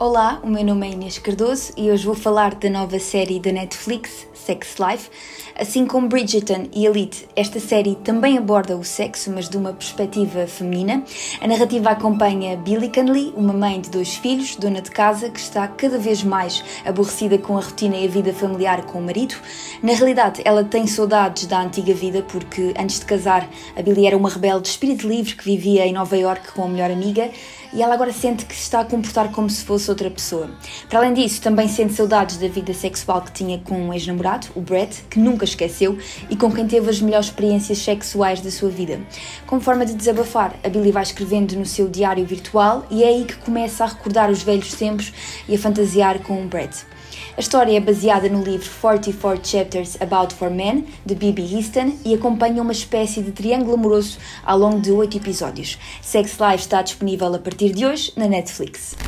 Olá, o meu nome é Inês Cardoso e hoje vou falar da nova série da Netflix, Sex Life. Assim como Bridgerton e Elite, esta série também aborda o sexo, mas de uma perspectiva feminina. A narrativa acompanha Billy Canley, uma mãe de dois filhos, dona de casa, que está cada vez mais aborrecida com a rotina e a vida familiar com o marido. Na realidade, ela tem saudades da antiga vida, porque antes de casar, a Billy era uma rebelde de espírito livre que vivia em Nova York com a melhor amiga e ela agora sente que se está a comportar como se fosse outra pessoa. Para além disso, também sente saudades da vida sexual que tinha com um ex-namorado, o Brett, que nunca esqueceu e com quem teve as melhores experiências sexuais da sua vida. Como forma de desabafar, a Billy vai escrevendo no seu diário virtual e é aí que começa a recordar os velhos tempos e a fantasiar com o Brett. A história é baseada no livro 44 Chapters About Four Men, de Bibi Easton, e acompanha uma espécie de triângulo amoroso ao longo de oito episódios. Sex Life está disponível a partir de hoje na Netflix.